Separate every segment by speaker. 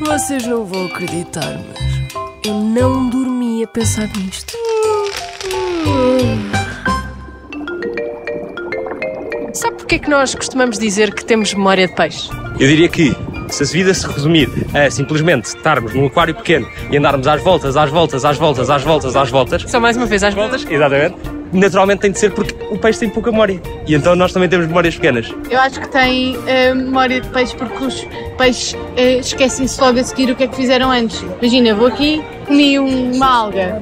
Speaker 1: Vocês não vão acreditar, mas eu não dormi a pensar nisto. Sabe porquê é que nós costumamos dizer que temos memória de peixe?
Speaker 2: Eu diria que, se a vida se resumir a simplesmente estarmos num aquário pequeno e andarmos às voltas, às voltas, às voltas, às voltas, às voltas,
Speaker 1: Só mais uma vez às voltas.
Speaker 2: exatamente, naturalmente tem de ser porque o peixe tem pouca memória. E então nós também temos memórias pequenas.
Speaker 3: Eu acho que tem eh, memória de peixe porque os peixes eh, esquecem-se logo a seguir o que é que fizeram antes. Imagina, vou aqui, comi uma alga,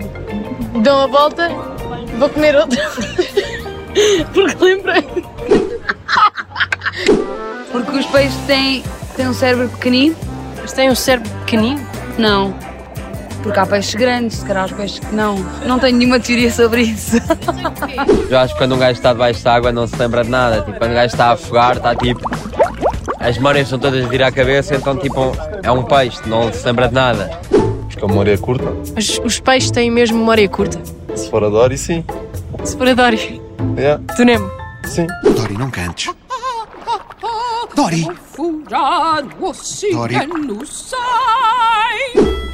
Speaker 3: dou a volta, vou comer outra. porque lembrei.
Speaker 4: Porque os peixes têm, têm um cérebro pequenino?
Speaker 1: Mas tem um cérebro pequenino?
Speaker 4: Não. Porque há peixes grandes, se calhar os peixes que não. Não tenho nenhuma teoria sobre isso.
Speaker 5: Eu acho que quando um gajo está debaixo de água não se lembra de nada. Tipo, quando o gajo está a afogar, está tipo. As memórias são todas a vir à cabeça, então tipo, é um peixe, não se lembra de nada.
Speaker 6: Acho que a memória é curta.
Speaker 1: Mas os peixes têm mesmo memória curta.
Speaker 6: Se for a Dory, sim.
Speaker 1: Se for a Dory,
Speaker 6: Yeah,
Speaker 1: tu Nemo.
Speaker 6: sim.
Speaker 7: Dory, não cantes. Dory! Dory!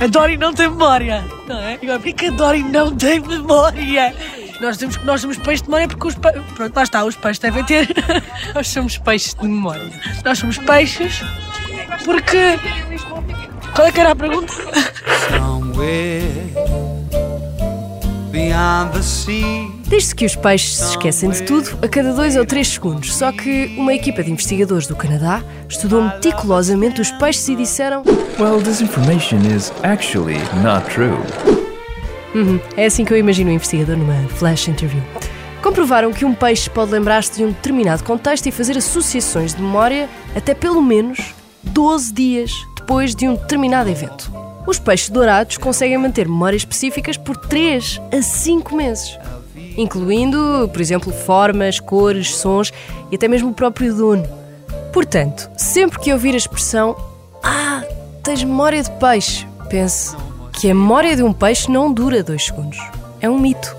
Speaker 8: A Dory não tem memória, não é? Agora, porquê que a Dory não tem memória? Nós temos, nós somos peixes de memória porque os peixes. Pronto, lá está, os peixes devem ter.
Speaker 1: Nós somos peixes de memória.
Speaker 8: Nós somos peixes porque. Qual é que era a pergunta?
Speaker 1: Diz-se que os peixes se esquecem de tudo a cada dois ou três segundos. Só que uma equipa de investigadores do Canadá estudou meticulosamente os peixes e disseram:
Speaker 9: Well, this information is actually not true.
Speaker 1: Uhum, é assim que eu imagino o investigador numa flash interview. Comprovaram que um peixe pode lembrar-se de um determinado contexto e fazer associações de memória até pelo menos 12 dias depois de um determinado evento. Os peixes dourados conseguem manter memórias específicas por 3 a 5 meses, incluindo, por exemplo, formas, cores, sons e até mesmo o próprio dono. Portanto, sempre que ouvir a expressão Ah, tens memória de peixe, pense que a memória de um peixe não dura 2 segundos. É um mito.